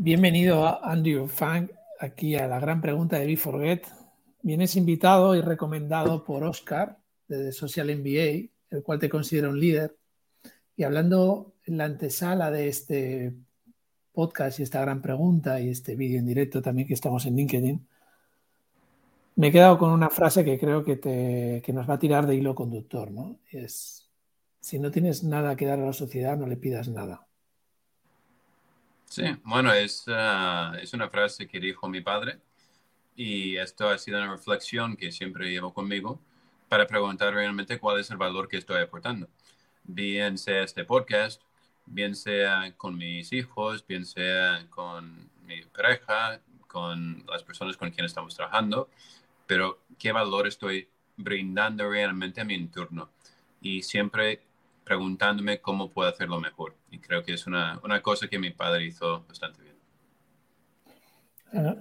Bienvenido a Andrew Fang aquí a la gran pregunta de Be Forget. Vienes invitado y recomendado por Oscar de Social MBA, el cual te considera un líder. Y hablando en la antesala de este podcast y esta gran pregunta y este vídeo en directo también que estamos en LinkedIn, me he quedado con una frase que creo que, te, que nos va a tirar de hilo conductor, ¿no? Es, si no tienes nada que dar a la sociedad, no le pidas nada. Sí, bueno, es, ah, es una frase que dijo mi padre y esto ha sido una reflexión que siempre llevo conmigo para preguntar realmente cuál es el valor que estoy aportando. Bien sea este podcast, bien sea con mis hijos, bien sea con mi pareja, con las personas con quienes estamos trabajando, pero qué valor estoy brindando realmente a mi entorno. Y siempre preguntándome cómo puedo hacerlo mejor. Y creo que es una, una cosa que mi padre hizo bastante bien.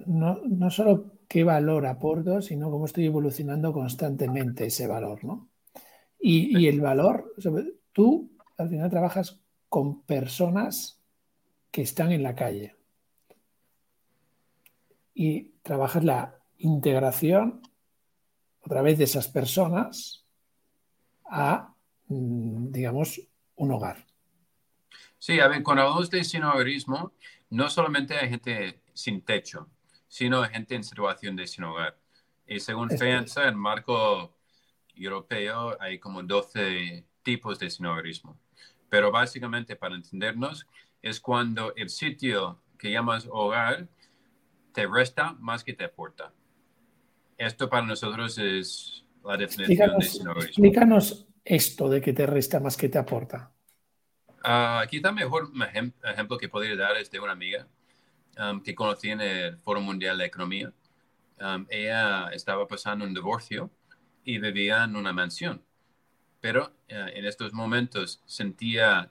No, no, solo qué valor aporto, sino cómo estoy evolucionando constantemente ese valor, ¿no? Y, y el valor, tú al final trabajas con personas que están en la calle. Y trabajas la integración a través de esas personas a digamos, un hogar. Sí, a ver, cuando hablamos de sinhogarismo, no solamente hay gente sin techo, sino gente en situación de sin hogar. Y según FEANSA, en el marco europeo, hay como 12 tipos de sinhogarismo. Pero básicamente, para entendernos, es cuando el sitio que llamas hogar te resta más que te aporta. Esto para nosotros es la definición de sinhogarismo. Explícanos esto de que te resta más que te aporta? Uh, quizá mejor ejemplo que podría dar es de una amiga um, que conocí en el Foro Mundial de Economía. Um, ella estaba pasando un divorcio y vivía en una mansión, pero uh, en estos momentos sentía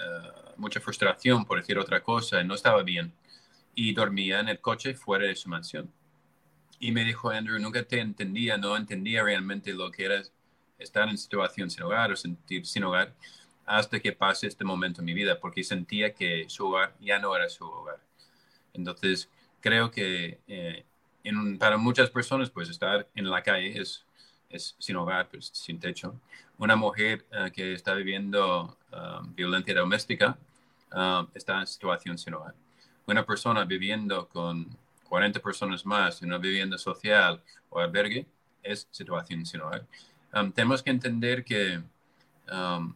uh, mucha frustración, por decir otra cosa, no estaba bien y dormía en el coche fuera de su mansión. Y me dijo, Andrew, nunca te entendía, no entendía realmente lo que era estar en situación sin hogar o sentir sin hogar hasta que pase este momento en mi vida, porque sentía que su hogar ya no era su hogar. Entonces, creo que eh, para muchas personas, pues estar en la calle es, es sin hogar, pues, sin techo. Una mujer eh, que está viviendo um, violencia doméstica um, está en situación sin hogar. Una persona viviendo con 40 personas más en una vivienda social o albergue es situación sin hogar. Um, tenemos que entender que um,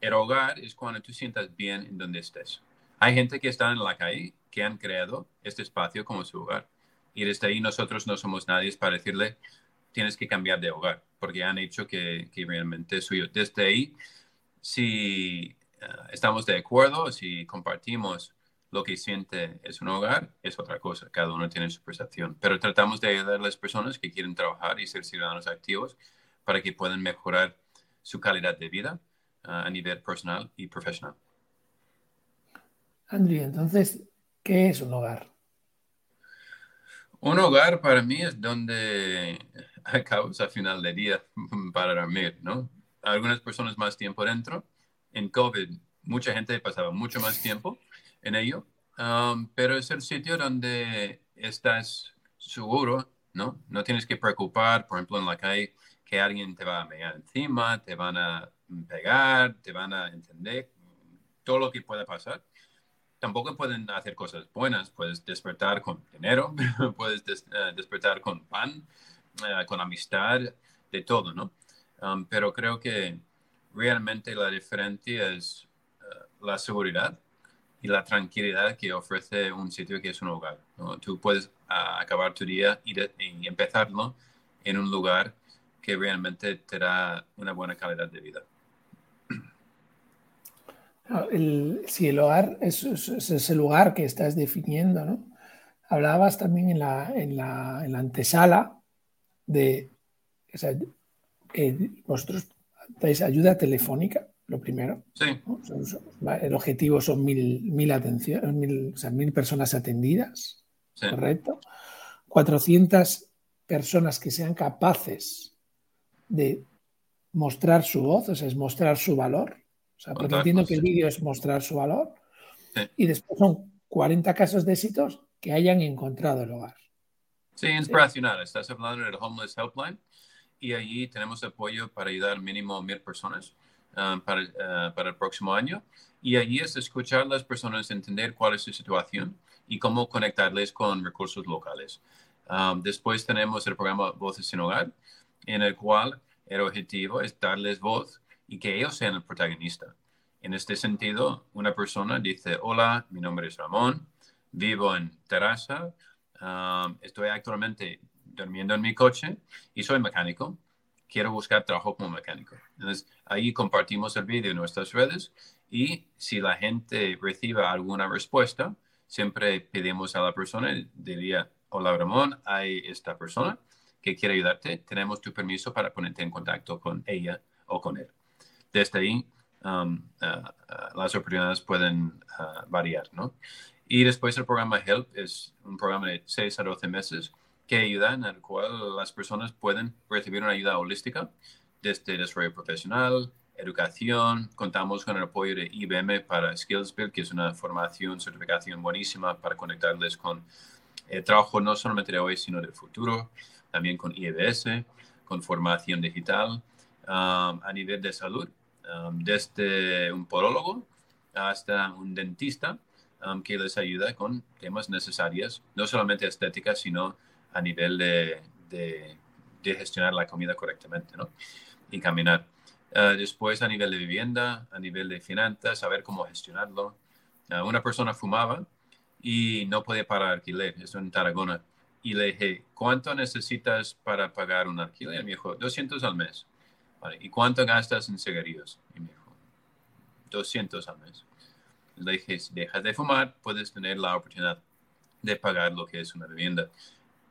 el hogar es cuando tú sientas bien en donde estés. Hay gente que está en la calle que han creado este espacio como su hogar. Y desde ahí nosotros no somos nadie para decirle, tienes que cambiar de hogar, porque han hecho que, que realmente es suyo. Desde ahí, si uh, estamos de acuerdo, si compartimos lo que siente es un hogar, es otra cosa. Cada uno tiene su percepción. Pero tratamos de ayudar a las personas que quieren trabajar y ser ciudadanos activos para que puedan mejorar su calidad de vida ah, a nivel personal y profesional. Andrew, entonces, ¿qué es un hogar? Un hogar para mí es donde acabas a final de día para dormir, ¿no? Algunas personas más tiempo dentro. En COVID, mucha gente pasaba mucho más tiempo en ello, um, pero es el sitio donde estás seguro, ¿no? No tienes que preocupar, por ejemplo, en la calle, que alguien te va a meter encima, te van a pegar, te van a entender, todo lo que pueda pasar. Tampoco pueden hacer cosas buenas, puedes despertar con dinero, puedes eh, despertar con pan, eh, con amistad, de todo, ¿no? Um, pero creo que realmente la diferencia es eh, la seguridad y la tranquilidad que ofrece un sitio que es un hogar. Tú puedes ah, acabar tu día y, y empezarlo en un lugar que realmente te da una buena calidad de vida. si el hogar es, ese lugar que estás definiendo, ¿no? Hablabas también en la, en la, en la antesala de, o sea, vosotros dais ayuda telefónica, lo primero. Sí. El objetivo son mil, mil, atención, mil, o sea, mil personas atendidas, ¿correcto? 400 personas que sean capaces de mostrar su voz, o sea, es mostrar su valor. O sea, porque entiendo que el vídeo es mostrar su valor. Y después son 40 casos de éxitos que hayan encontrado el hogar. Sí, inspiracional. Estás hablando del Homeless Helpline y allí tenemos apoyo para ayudar mínimo mil personas um, para, uh, para, el próximo año. Y allí es escuchar a las personas, entender cuál es su situación y cómo conectarles con recursos locales. Um, después tenemos el programa Voces sin Hogar, en el cual el objetivo es darles voz y que ellos sean el protagonista. En este sentido, una persona dice, hola, mi nombre es Ramón, vivo en Terraza, um, estoy actualmente durmiendo en mi coche y soy mecánico, quiero buscar trabajo como mecánico. Entonces, ahí compartimos el vídeo en nuestras redes y si la gente recibe alguna respuesta, siempre pedimos a la persona, diría, hola Ramón, hay esta persona que quiere ayudarte, tenemos tu permiso para ponerte en contacto con ella o con él. Desde ahí, um, uh, uh, las oportunidades pueden uh, variar, ¿no? Y después el programa HELP es un programa de 6 a 12 meses que ayuda en el cual las personas pueden recibir una ayuda holística desde desarrollo profesional, educación. Contamos con el apoyo de IBM para SkillsBuild, que es una formación, certificación buenísima para conectarles con el trabajo no solamente de hoy, sino del futuro. También con IEBS, con formación digital. Um, a nivel de salud, um, desde un porólogo hasta un dentista um, que les ayuda con temas necesarios, no solamente estéticas, sino a nivel de, de, gestionar la comida correctamente ¿no? y caminar. Uh, después a nivel de vivienda, a nivel de finanzas, saber cómo gestionarlo. Uh, una persona fumaba y no podía pagar alquiler, eso en Tarragona. Y le dije, ¿cuánto necesitas para pagar un alquiler? Y me dijo, 200 al mes. ¿Y cuánto gastas en cigarrillos? Y me dijo, 200 al mes. Le dije, si dejas de fumar, puedes tener la oportunidad de pagar lo que es una vivienda.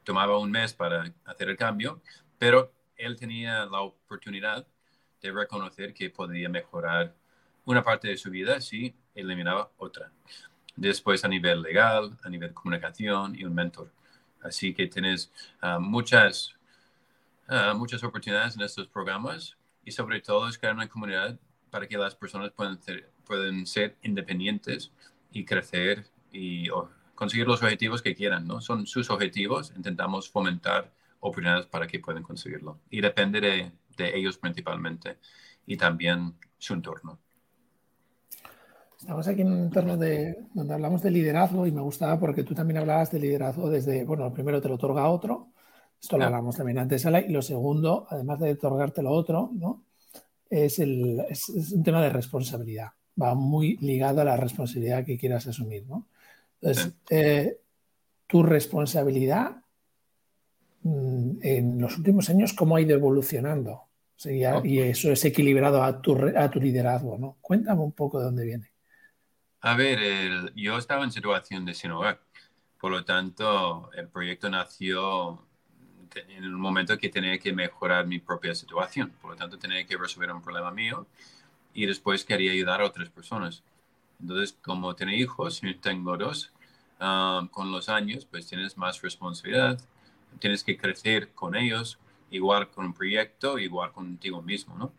Tomaba un mes para hacer el cambio, pero él tenía la oportunidad de reconocer que podía mejorar una parte de su vida si eliminaba otra. Después a nivel legal, a nivel comunicación y un mentor. Así que tienes ah, muchas, ah, muchas oportunidades en estos programas y sobre todo es crear una comunidad para que las personas puedan ser, pueden ser independientes y crecer y conseguir los objetivos que quieran, ¿no? Son sus objetivos, intentamos fomentar oportunidades para que puedan conseguirlo. Y depende de, de ellos principalmente y también su entorno. Estamos aquí en un entorno de, donde hablamos de liderazgo y me gustaba porque tú también hablabas de liderazgo desde, bueno, primero te lo otorga otro, esto lo hablamos también antes, y lo segundo, además de otorgarte lo otro, ¿no? es, el, es, un tema de responsabilidad, va muy ligado a la responsabilidad que quieras asumir, ¿no? Entonces, eh, tu responsabilidad mm, en los últimos años, ¿cómo ha ido evolucionando? y eso es equilibrado a tu, a tu liderazgo, ¿no? Cuéntame un poco de dónde viene. A ver, yo estaba en situación de sin hogar, por lo tanto, el proyecto nació en el momento que tenía que mejorar mi propia situación, por lo tanto, tenía que resolver un problema mío y después quería ayudar a otras personas. Entonces, como tengo hijos, tengo dos, ah, con los años, pues tienes más responsabilidad, tienes que crecer con ellos, igual con un proyecto, igual contigo mismo, ¿no?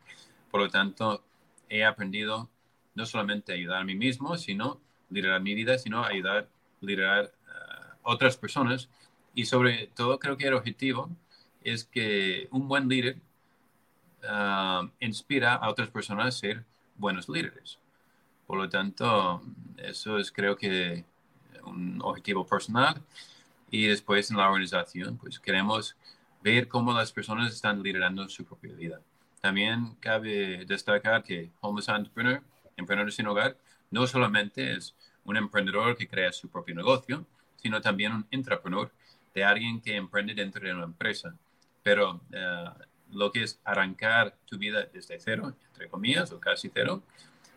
Por lo tanto, he aprendido no solamente ayudar a mí mismo, sino liderar mi vida, sino ayudar, liderar a otras personas. Y sobre todo creo que el objetivo es que un buen líder ah, inspira a otras personas a ser buenos líderes. Por lo tanto, eso es creo que un objetivo personal. Y después en la organización, pues queremos ver cómo las personas están liderando su propia vida. También cabe destacar que Homeless Entrepreneur emprendedor sin hogar no solamente es un emprendedor que crea su propio negocio, sino también un intrapreneur de alguien que emprende dentro de una empresa. Pero eh, lo que es arrancar tu vida desde cero, entre comillas, o casi cero,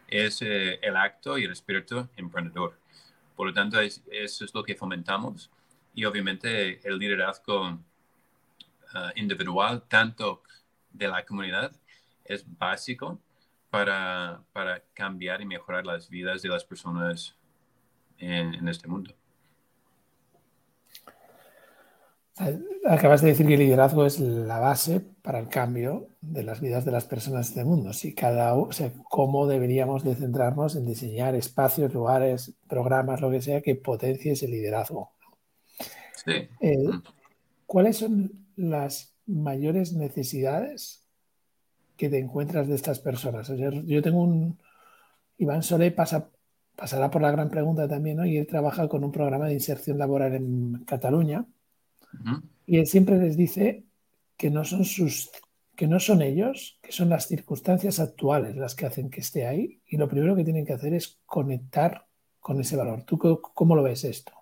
es eh, el acto y el espíritu emprendedor. Por lo tanto, eso es lo que fomentamos. Y obviamente el liderazgo eh, individual, tanto de la comunidad, es básico para, para cambiar y mejorar las vidas de las personas en, en este mundo. Acabas de decir que el liderazgo es la base para el cambio de las vidas de las personas de este mundo. Si cada, o sea, cómo deberíamos de centrarnos en diseñar espacios, lugares, programas, lo que sea, que potencie ese liderazgo. Sí. Eh, ¿Cuáles son las mayores necesidades que te encuentras de estas personas? yo tengo un... Iván Solé pasa, pasará por la gran pregunta también, ¿no? Y él trabaja con un programa de inserción laboral en Cataluña. Y él siempre les dice que no son sus que no son ellos, que son las circunstancias actuales las que hacen que esté ahí y lo primero que tienen que hacer es conectar con ese valor. ¿Tú cómo lo ves esto?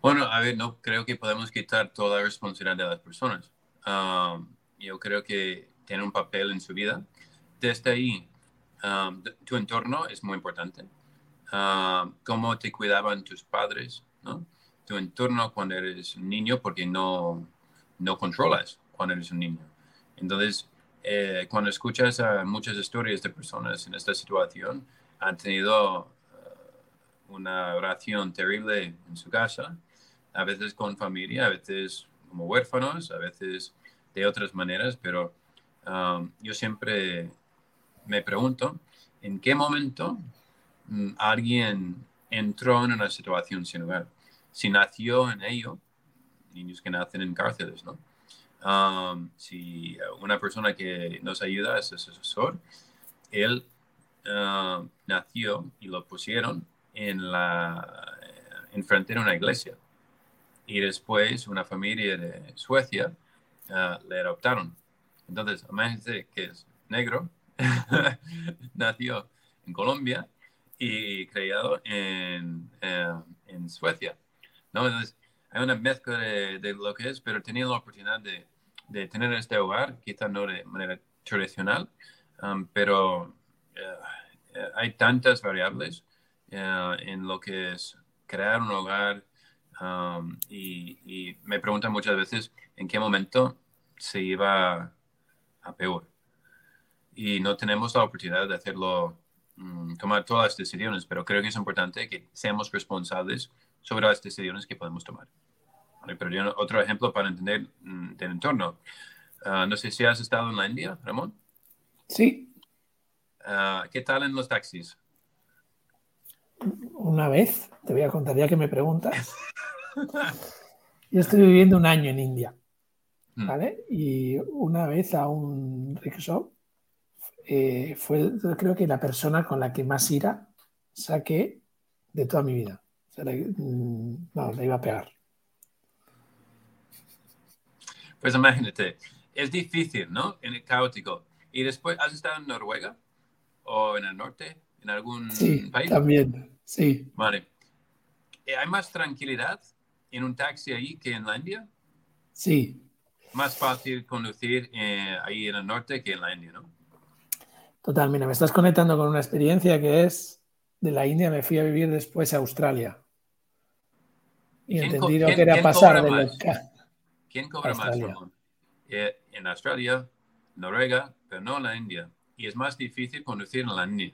Bueno, a ver, no creo que podemos quitar toda la responsabilidad de las personas. Um, yo creo que tienen un papel en su vida. Desde ahí, um, tu entorno es muy importante. Um, cómo te cuidaban tus padres, ¿no? Tu entorno cuando eres un niño, porque no, no controlas cuando eres un niño. Entonces, eh, cuando escuchas a muchas historias de personas en esta situación, han tenido uh, una oración terrible en su casa, a veces con familia, a veces como huérfanos, a veces de otras maneras, pero um, yo siempre me pregunto en qué momento mm, alguien entró en una situación sin hogar, si nació en ello, niños que nacen en cárceles, ¿no? Um, si una persona que nos ayuda es asesor, él uh, nació y lo pusieron en la enfrente de una iglesia y después una familia de Suecia uh, le adoptaron. Entonces, imagínense que es negro, nació en Colombia y criado en, uh, en Suecia. ¿no? Entonces, hay una mezcla de, de, lo que es, pero teniendo la oportunidad de, de, tener este hogar, quizá no de manera tradicional, um, pero uh, hay tantas variables en lo que es crear un hogar, Um, y, me preguntan muchas veces en qué momento se iba a peor. Y no tenemos la oportunidad de hacerlo, mm, tomar todas las decisiones, pero creo que es importante que seamos responsables sobre las decisiones que podemos tomar. Pero yo, otro ejemplo para entender mm, del entorno. Uh, no sé si has estado en la India, Ramón. Sí. Uh, ¿Qué tal en los taxis? Una vez, te voy a contar ya que me preguntas. Yo estoy viviendo un año en India. ¿Vale? Y una vez a un rickshaw eh, fue, creo que la persona con la que más ira saqué de toda mi vida. Mm, no, le iba a pegar. Pues imagínate, es difícil, ¿no? En el caótico. ¿Y después has estado en Noruega o en el norte? ¿En algún sí, país? También, sí. Vale. Eh, ¿Hay más tranquilidad en un taxi ahí que en la India? Sí. Más fácil conducir eh, ahí en el norte que en la India, ¿no? Total, mira, me estás conectando con una experiencia que es de la India, me fui a vivir después a Australia. Y entendí lo que era pasar de los... ¿Quién cobra más, eh, en Australia, Noruega, pero no en la India. Y es más difícil conducir en la India.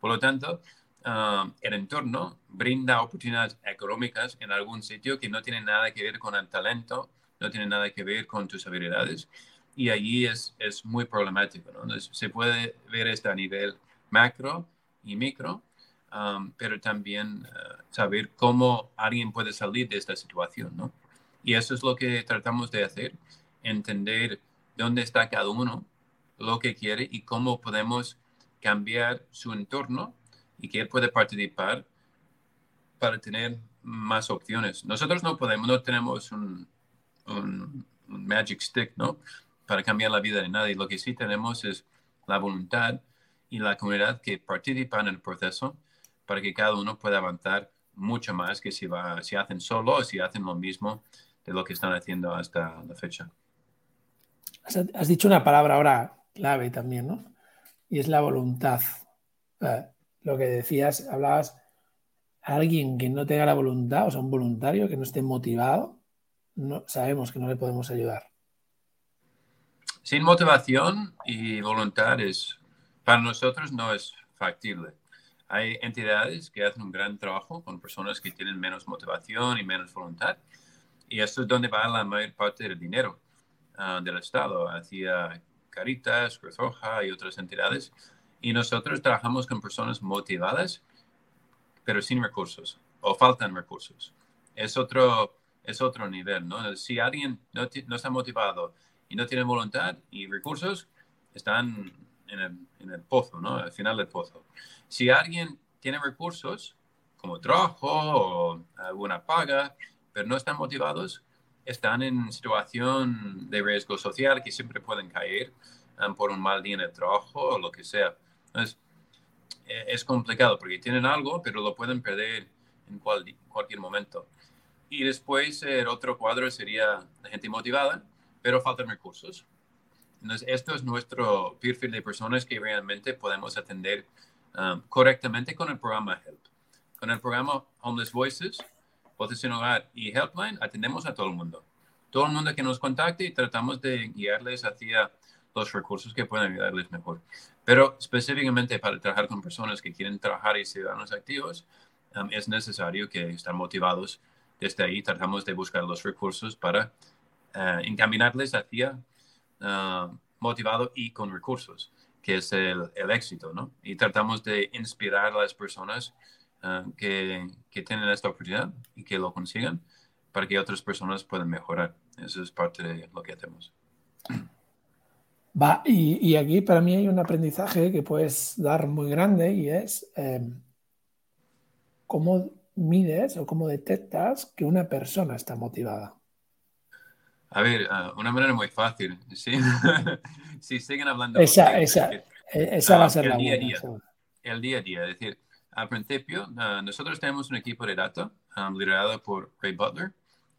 Por lo tanto, Um, el entorno brinda oportunidades económicas en algún sitio que no tiene nada que ver con el talento, no tiene nada que ver con tus habilidades. Y allí es, es muy problemático. ¿no? se puede ver esto a nivel macro y micro, um, pero también uh, saber cómo alguien puede salir de esta situación. ¿no? Y eso es lo que tratamos de hacer, entender dónde está cada uno, lo que quiere y cómo podemos cambiar su entorno y que él puede participar para tener más opciones. Nosotros no podemos, no tenemos un, un, magic stick, ¿no? Para cambiar la vida de nadie. Lo que sí tenemos es la voluntad y la comunidad que participa en el proceso para que cada uno pueda avanzar mucho más que si, va, si hacen solo o si hacen lo mismo de lo que están haciendo hasta la fecha. Has dicho una palabra ahora clave también, ¿no? Y es la voluntad lo que decías, hablabas, alguien que no tenga la voluntad, o sea, un voluntario que no esté motivado, no, sabemos que no le podemos ayudar. Sin motivación y voluntad es, para nosotros no es factible. Hay entidades que hacen un gran trabajo con personas que tienen menos motivación y menos voluntad Y esto es donde va la mayor parte del dinero ah, del Estado, hacia Caritas, Cruz Roja y otras entidades. Y nosotros trabajamos con personas motivadas, pero sin recursos o faltan recursos. Es otro, es otro nivel, ¿no? Si alguien no, no está motivado y no tiene voluntad y recursos, están en el, pozo, ¿no? Al final del pozo. Si alguien tiene recursos, como trabajo o alguna paga, pero no están motivados, están en situación de riesgo social que siempre pueden caer um, por un mal día en el trabajo o lo que sea. Entonces, e, es complicado porque tienen algo, pero lo pueden perder en cualquier momento. Y después el otro cuadro sería la gente motivada, pero faltan recursos. Entonces, esto es nuestro perfil de personas que realmente podemos atender um, correctamente con el programa HELP. Con el programa Homeless Voices, Voces en Hogar y Helpline, atendemos a todo el mundo. Todo el mundo que nos contacte y tratamos de guiarles hacia los recursos que pueden ayudarles mejor. Pero específicamente para trabajar con personas que quieren trabajar y ciudadanos activos, um, es necesario que estén motivados. Desde ahí tratamos de buscar los recursos para uh, encaminarles hacia uh, motivado y con recursos, que es el, éxito, ¿no? Y tratamos de inspirar a las personas uh, que, que tienen esta oportunidad y que lo consigan para que otras personas puedan mejorar. Eso es parte de lo que hacemos. Va, y, y aquí para mí hay un aprendizaje que puedes dar muy grande y es eh, cómo mides o cómo detectas que una persona está motivada. A ver, uh, una manera muy fácil, ¿sí? si siguen hablando... Esa, esa, esa va a ser el la día a buena, día. seguro. el día a día. Es decir, al principio, uh, nosotros tenemos un equipo de data um, liderado por Ray Butler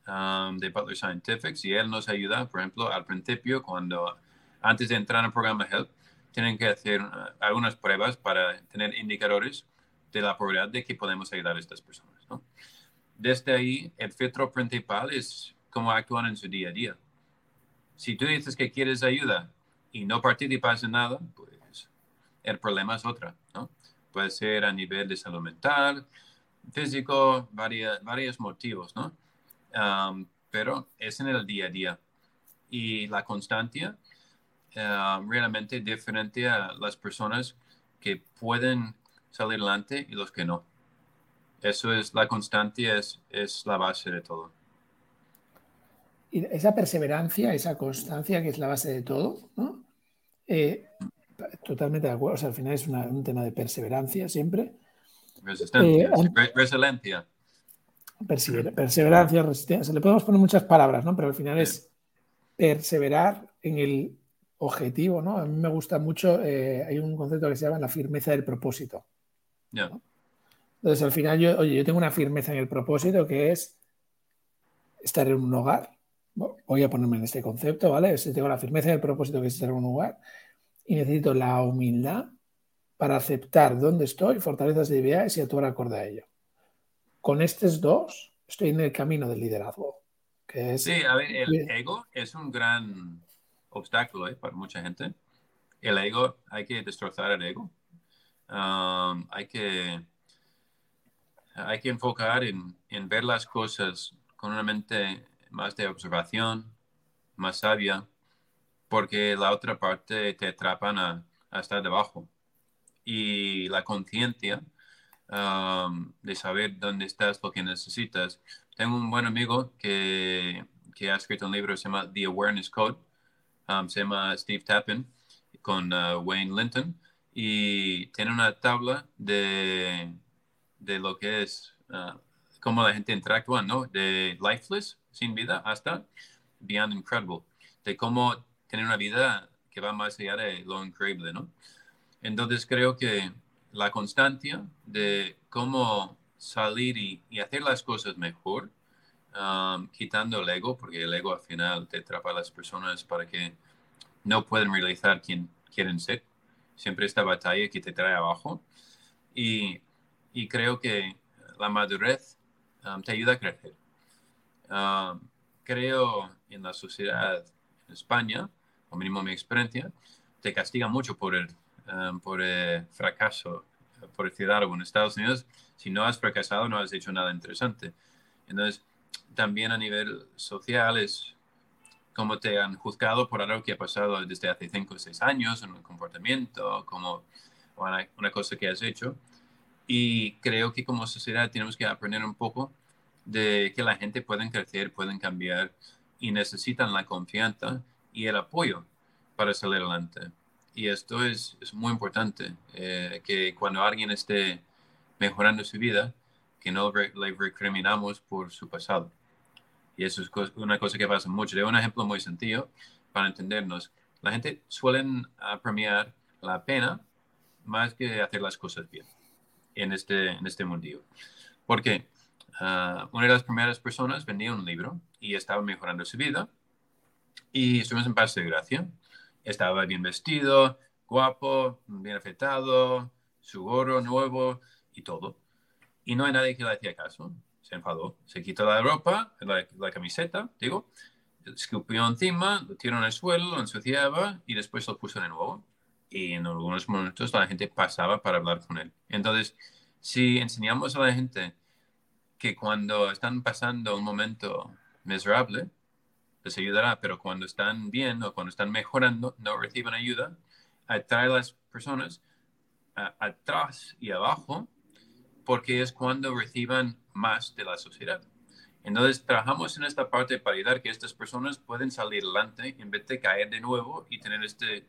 um, de Butler Scientifics y él nos ayuda, por ejemplo, al principio, cuando antes de entrar al programa HELP, tienen que hacer uh, algunas pruebas para tener indicadores de la probabilidad de que podemos ayudar a estas personas. ¿no? Desde ahí, el filtro principal es cómo actúan en su día a día. Si tú dices que quieres ayuda y no participas en nada, pues el problema es otra, ¿no? Puede ser a nivel de salud mental, físico, varios, varios motivos, ¿no? Pero es en el día a día. Y la constancia uh, realmente diferente a las personas que pueden salir adelante y los que no. Eso es la constancia, es, es la base de todo. Y esa perseverancia, esa constancia que es la base de todo, ¿no? Eh, totalmente de acuerdo. O sea, al final es una- un tema de perseverancia siempre. Resistencia, Eh, resiliencia. Persever- perseverancia, resistencia. Le podemos poner muchas palabras, ¿no? Pero al final es perseverar en el objetivo, ¿no? A mí me gusta mucho, eh, hay un concepto que se llama la firmeza del propósito. Entonces, al final, yo, oye, yo tengo una firmeza en el propósito que es estar en un hogar. Voy a ponerme en este concepto, ¿vale? Si tengo la firmeza en el propósito que es estar en un hogar y necesito la humildad para aceptar dónde estoy, fortalezas y debilidades y actuar acorde a ello. Con estos dos, estoy en el camino del liderazgo, que es Sí, a ver, el ego es un gran obstáculo ¿eh? para mucha gente. El ego, hay que destrozar el ego. Um, hay que hay que enfocar en, en ver las cosas con una mente más de observación, más sabia, porque la otra parte te atrapan a, a estar debajo. Y la conciencia um, de saber dónde estás, lo que necesitas. Tengo un buen amigo que, que ha escrito un libro que se llama The Awareness Code, um, se llama Steve Tappan, con uh, Wayne Linton, y tiene una tabla de, de lo que es uh, cómo la gente interactúa, ¿no? De lifeless, sin vida, hasta beyond incredible, de cómo tener una vida que va más allá de lo increíble, ¿no? Entonces creo que la constancia de cómo salir y, y hacer las cosas mejor, um, quitando el ego, porque el ego al final te atrapa a las personas para que no pueden realizar quien quieren ser. Siempre esta batalla que te trae abajo. Y, y creo que la madurez um, te ayuda a crecer. Um, creo en la sociedad en España, o mínimo mi experiencia, te castiga mucho por el, um, por el fracaso, por decir algo. En Estados Unidos, si no has fracasado, no has hecho nada interesante. Entonces, también a nivel social es cómo te han juzgado por algo que ha pasado desde hace 5 o 6 años, un comportamiento, como una, cosa que has hecho. Y creo que como sociedad tenemos que aprender un poco de que la gente puede crecer, pueden cambiar y necesitan la confianza y el apoyo para salir adelante. Y esto es, muy importante, eh, que cuando alguien esté mejorando su vida, que no le recriminamos por su pasado. Y eso es una cosa que pasa mucho. De un ejemplo muy sencillo para entendernos. La gente suele premiar la pena más que hacer las cosas bien en este, en este mundillo. Porque uh, una de las primeras personas vendía un libro y estaba mejorando su vida y estuvimos en paz de gracia. Estaba bien vestido, guapo, bien afeitado, su gorro nuevo y todo. Y no hay nadie que le hacía caso se enfadó. Se quitó la ropa, la, camiseta, digo, escupió encima, lo tiró en el suelo, lo ensuciaba y después lo puso de nuevo. Y en algunos momentos la gente pasaba para hablar con él. Entonces, si enseñamos a la gente que cuando están pasando un momento miserable, les ayudará, pero cuando están bien o cuando están mejorando, no reciben ayuda, atrae a las personas atrás y abajo porque es cuando reciban más de la sociedad. Entonces, trabajamos en esta parte para ayudar que estas personas pueden salir adelante en vez de caer de nuevo y tener este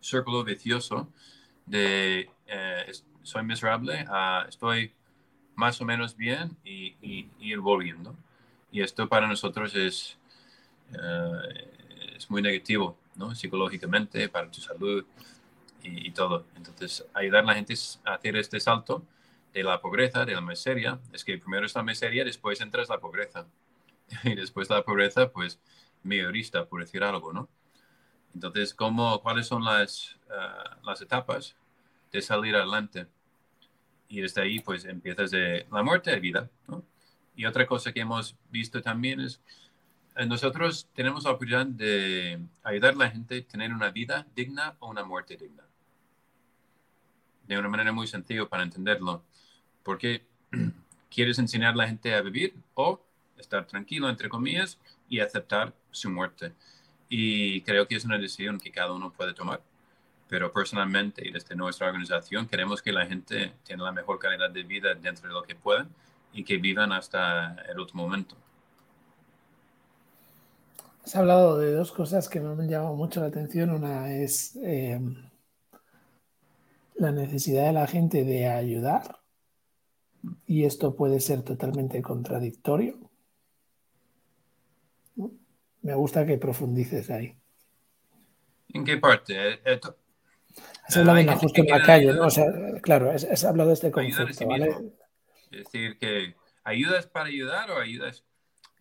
círculo vicioso de eh, soy miserable, estoy más o menos bien y, ir volviendo. Y esto para nosotros es, eh, es muy negativo, ¿no? Psicológicamente, para tu salud y, y todo. Entonces, ayudar a la gente a hacer este salto de la pobreza, de la miseria, es que primero es la miseria, después entras la pobreza. Y después de la pobreza, pues, mejorista, por decir algo, ¿no? Entonces, ¿cómo, ¿cuáles son las, eh, las etapas de salir adelante? Y desde ahí, pues, empiezas de la muerte de vida, ¿no? Y otra cosa que hemos visto también es, eh, nosotros tenemos la oportunidad de ayudar a la gente a tener una vida digna o una muerte digna. De una manera muy sencilla para entenderlo porque quieres enseñar a la gente a vivir o estar tranquilo, entre comillas, y aceptar su muerte. Y creo que es una decisión que cada uno puede tomar. Pero personalmente y desde nuestra organización queremos que la gente tenga la mejor calidad de vida dentro de lo que pueden y que vivan hasta el último momento. Has hablado de dos cosas que me han llamado mucho la atención. Una es eh, la necesidad de la gente de ayudar y esto puede ser totalmente contradictorio. Me gusta que profundices ahí. ¿En qué parte? Eh, has hablado de ajuste en la calle, ¿no? O sea, claro, has, hablado de este concepto, ¿vale? Es decir, que ayudas para ayudar o ayudas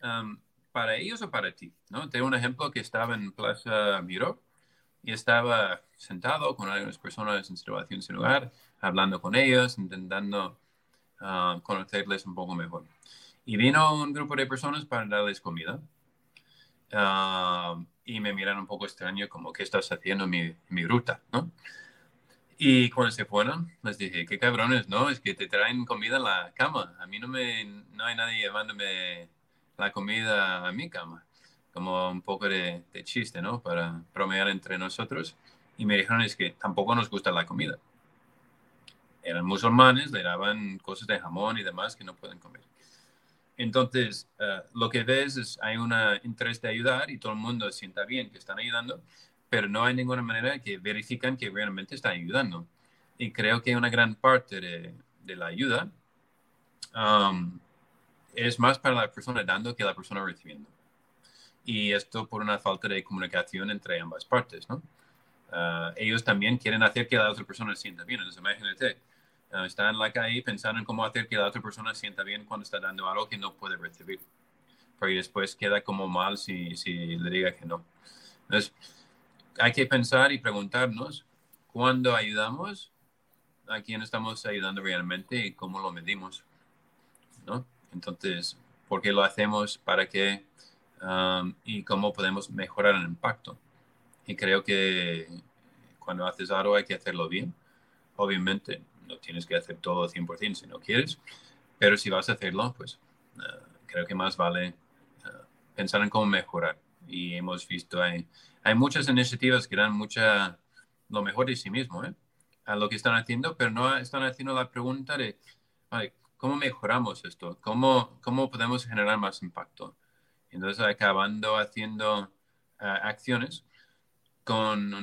um, para ellos o para ti, ¿no? Tengo un ejemplo que estaba en Plaza Miro y estaba sentado con algunas personas en situación sin lugar, hablando con ellos, intentando conocerles un poco mejor. Y vino un grupo de personas para darles comida. y me miran un poco extraño, como, ¿qué estás haciendo en mi, mi ruta? ¿no? Y cuando se fueron, les dije, qué cabrones, ¿no? Es que te traen comida en la cama. A mí no, me, no hay nadie llevándome la comida a mi cama. Como un poco de, de chiste, ¿no? Para bromear entre nosotros. Y me dijeron, es que tampoco nos gusta la comida eran musulmanes, le daban cosas de jamón y demás que no pueden comer. Entonces, eh, lo que ves es hay un interés de ayudar y todo el mundo sienta bien que están ayudando, pero no hay ninguna manera que verifican que realmente están ayudando. Y creo que una gran parte de, de la ayuda um, es más para la persona dando que la persona recibiendo. Y esto por una falta de comunicación entre ambas partes, ¿no? Uh, ellos también quieren hacer que la otra persona se sienta bien. Entonces, imagínate, uh, está en la calle pensando en cómo hacer que la otra persona sienta bien cuando está dando algo que no puede recibir. Porque después queda como mal si, si le diga que no. Entonces, hay que pensar y preguntarnos cuándo ayudamos, a quién estamos ayudando realmente y cómo lo medimos. ¿no? Entonces, ¿por qué lo hacemos? ¿Para qué? Um, y cómo podemos mejorar el impacto. Y creo que cuando haces algo hay que hacerlo bien. Obviamente, no tienes que hacer todo 100% si no quieres, pero si vas a hacerlo, pues uh, creo que más vale pensar en cómo mejorar. Y hemos visto, hay, hay muchas iniciativas que dan mucha, lo mejor de sí mismo, ¿eh? a lo que están haciendo, pero no están haciendo la pregunta de, ¿cómo mejoramos esto? ¿Cómo, ¿Cómo podemos generar más impacto? Entonces, acabando haciendo ah, acciones con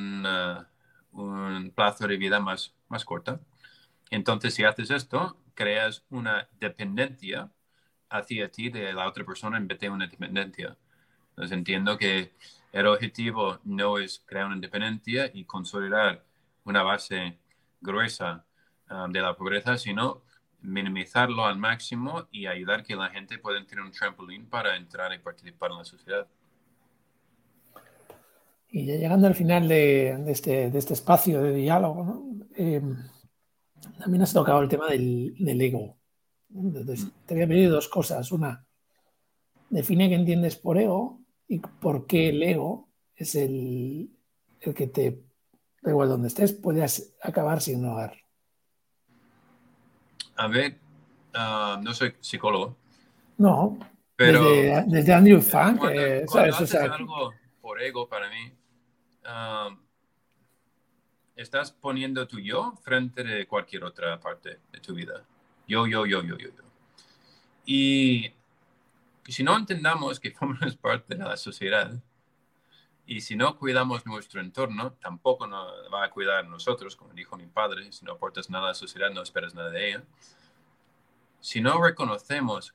un plazo de vida más, más corta. Entonces, si haces esto, creas una dependencia hacia ti de la otra persona en vez de una dependencia. Entonces entiendo que el objetivo no es crear una independencia y consolidar una base gruesa um, de la pobreza, sino minimizarlo al máximo y ayudar que la gente pueda tener un trampolín para entrar y participar en la sociedad. Y ya llegando al final de, este, este, espacio de diálogo, eh, también has tocado el tema del, del ego. Entonces, te voy a pedir dos cosas. Una, define qué entiendes por ego y por qué el ego es el, el que te, da igual donde estés, puedes acabar sin hogar. A ver, ah, no soy psicólogo. No, pero desde, Andrew Funk, eh, ¿sabes? algo por ego para mí, ah, estás poniendo tu yo frente de cualquier otra parte de tu vida. Yo, yo, yo, yo, yo, yo. Y si no entendamos que formamos parte de la sociedad y si no cuidamos nuestro entorno, tampoco nos va a cuidar nosotros, como dijo mi padre, si no aportas nada a la sociedad, no esperas nada de ella. Si no reconocemos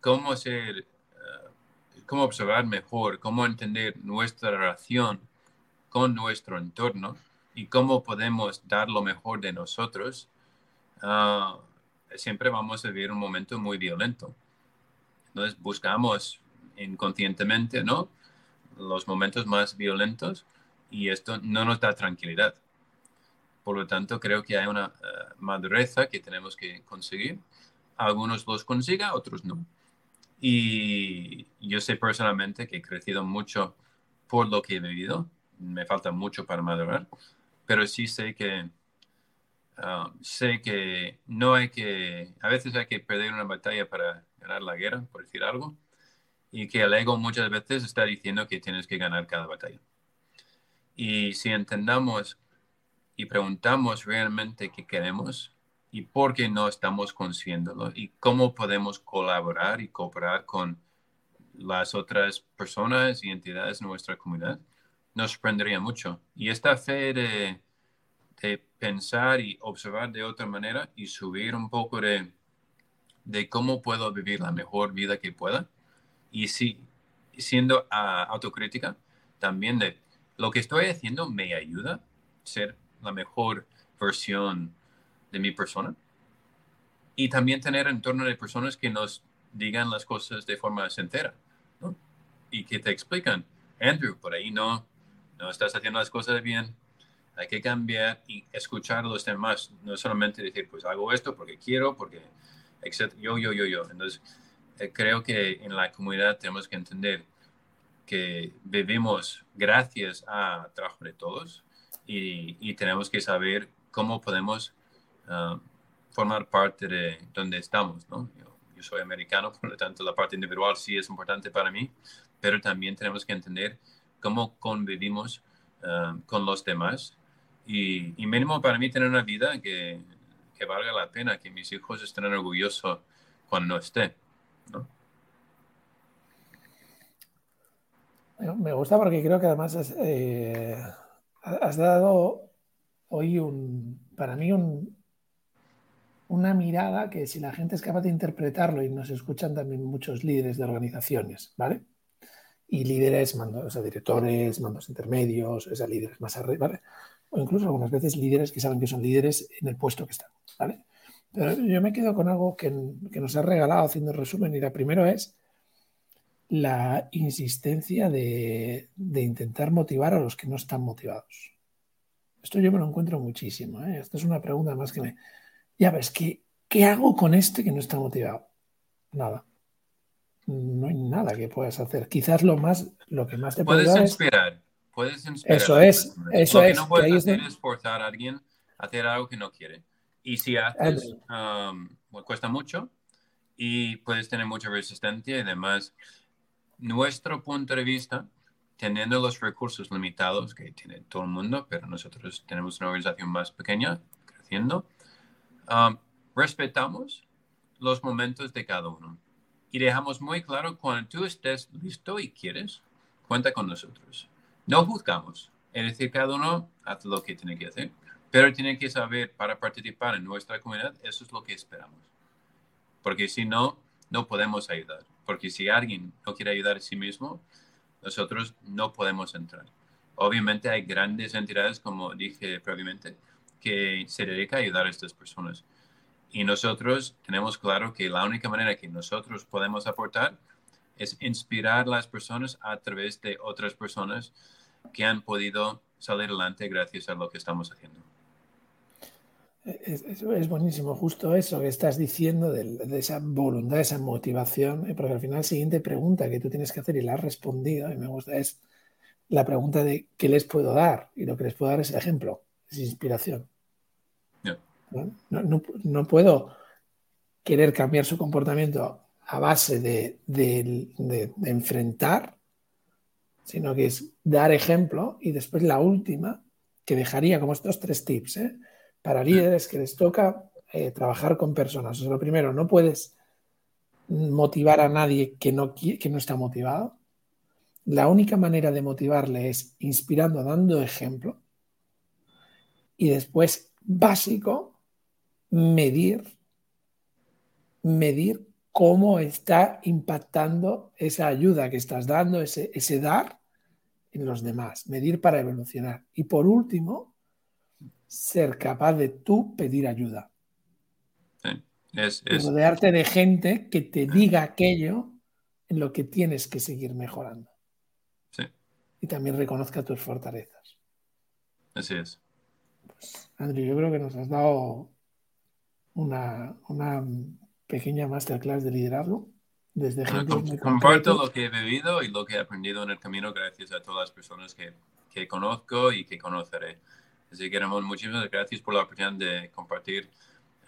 cómo ser, eh, cómo observar mejor, cómo entender nuestra relación con nuestro entorno y cómo podemos dar lo mejor de nosotros, uh, siempre vamos a vivir un momento muy violento. Entonces buscamos inconscientemente, ¿no? Los momentos más violentos y esto no nos da tranquilidad. Por lo tanto, creo que hay una uh, que tenemos que conseguir. Algunos los consigan, otros no. Y yo sé personalmente que he crecido mucho por lo que he vivido. Me falta mucho para madurar, pero sí sé que Um, sé que no hay que, a veces hay que perder una batalla para ganar la guerra, por decir algo, y que el ego muchas veces está diciendo que tienes que ganar cada batalla. Y si entendamos y preguntamos realmente qué queremos y por qué no estamos consiguiéndolo y cómo podemos colaborar y cooperar con las otras personas y entidades de nuestra comunidad, nos sorprendería mucho. Y esta fe de de pensar y observar de otra manera y subir un poco de, de cómo puedo vivir la mejor vida que pueda. Y si, siendo uh, autocrítica, también de lo que estoy haciendo me ayuda a ser la mejor versión de mi persona. Y también tener entorno de personas que nos digan las cosas de forma sincera ¿no? y que te explican, Andrew, por ahí no, no estás haciendo las cosas bien, hay que cambiar y escuchar a los demás, no solamente decir, pues hago esto porque quiero, porque, etc. Yo, yo, yo, yo. Entonces, eh, creo que en la comunidad tenemos que entender que vivimos gracias a trabajo de todos y, y tenemos que saber cómo podemos ah, formar parte de donde estamos, ¿no? Yo, yo soy americano, por lo tanto la parte individual sí es importante para mí, pero también tenemos que entender cómo convivimos ah, con los demás y, mínimo para mí tener una vida que, valga la pena, que mis hijos estén orgullosos cuando no esté. Me gusta porque creo que además has, eh, dado hoy un, para mí un, una mirada que si la gente es capaz de interpretarlo y nos escuchan también muchos líderes de organizaciones, ¿vale? Y líderes, mandos, o sea, directores, mandos intermedios, o líderes más arriba, ¿vale? o incluso algunas veces líderes que saben que son líderes en el puesto que están. ¿vale? Pero yo me quedo con algo que, nos ha regalado haciendo resumen y la primero es la insistencia de, intentar motivar a los que no están motivados. Esto yo me lo encuentro muchísimo. ¿eh? Esta es una pregunta más que me... Ya ves, ¿qué, ¿qué hago con este que no está motivado? Nada. No hay nada que puedas hacer. Quizás lo más, lo que más te puede Puedes inspirar puedes inspirar. Eso es, eso Lo que no puedes hacer es forzar a alguien a hacer algo que no quiere. Y si haces, um, cuesta mucho y puedes tener mucha resistencia y además nuestro punto de vista, teniendo los recursos limitados que tiene todo el mundo, pero nosotros tenemos una organización más pequeña, creciendo, um, respetamos los momentos de cada uno y dejamos muy claro cuando tú estés listo y quieres, cuenta con nosotros. No juzgamos, es decir, cada uno hace lo que tiene que hacer, pero tiene que saber para participar en nuestra comunidad, eso es lo que esperamos. Porque si no, no podemos ayudar. Porque si alguien no quiere ayudar a sí mismo, nosotros no podemos entrar. Obviamente hay grandes entidades, como dije previamente, que se dedican a ayudar a estas personas. Y nosotros tenemos claro que la única manera que nosotros podemos aportar es inspirar a las personas a través de otras personas que han podido salir adelante gracias a lo que estamos haciendo. Es, buenísimo, justo eso que estás diciendo de, esa voluntad, esa motivación, eh, porque al final la siguiente pregunta que tú tienes que hacer y la has respondido, y me gusta, es la pregunta de qué les puedo dar. Y lo que les puedo dar es el ejemplo, es inspiración. ¿No? Puedo querer cambiar su comportamiento a base de, enfrentar, sino que es dar ejemplo y después la última, que dejaría como estos tres tips, ¿eh? para líderes que les toca eh, trabajar con personas. O lo primero, no puedes motivar a nadie que no, que no está motivado. La única manera de motivarle es inspirando, dando ejemplo. Y después, básico, medir, medir cómo está impactando esa ayuda que estás dando, ese, ese dar en los demás, medir para evolucionar. Y por último, ser capaz de tú pedir ayuda. Sí. Es, Rodearte de gente que te diga aquello en lo que tienes que seguir mejorando. Sí. Y también reconozca tus fortalezas. Así es. Pues, Andrew, yo creo que nos has dado una, una pequeña masterclass de liderazgo. Desde comparto lo que he vivido y lo que he aprendido en el camino gracias a todas las personas que, que conozco y que conoceré. Así que, Ramón, muchísimas gracias por la oportunidad de compartir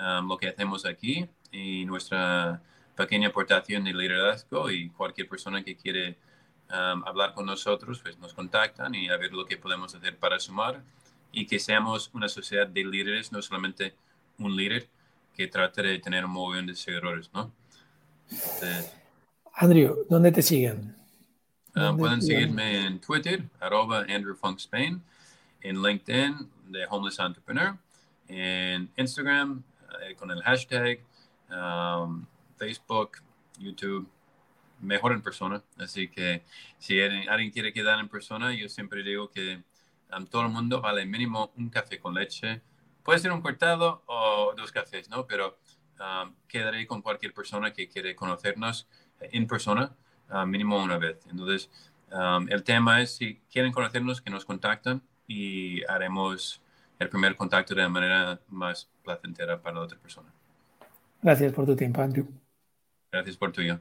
um, lo que hacemos aquí y nuestra pequeña aportación de liderazgo y cualquier persona que quiere um, hablar con nosotros, pues nos contactan y a ver lo que podemos hacer para sumar y que seamos una sociedad de líderes, no solamente un líder que trate de tener un movimiento de seguidores, ¿no? Andrew, ¿dónde te siguen? Um, pueden seguirme en Twitter, arroba Andrew Funk Spain, en LinkedIn, de Homeless Entrepreneur, en Instagram eh, con el hashtag, um, Facebook, YouTube, mejor en persona. Así que si alguien quiere quedar en persona, yo siempre digo que um, todo el mundo vale mínimo un café con leche. Puede ser un cortado o dos cafés, ¿no? Pero um, quedaré con cualquier persona que quiere conocernos en persona, uh, mínimo una vez. Entonces, el tema es si quieren conocernos, que nos contactan y haremos el primer contacto de la manera más placentera para la otra persona. Gracias por tu tiempo, Andrew. Gracias por tuyo.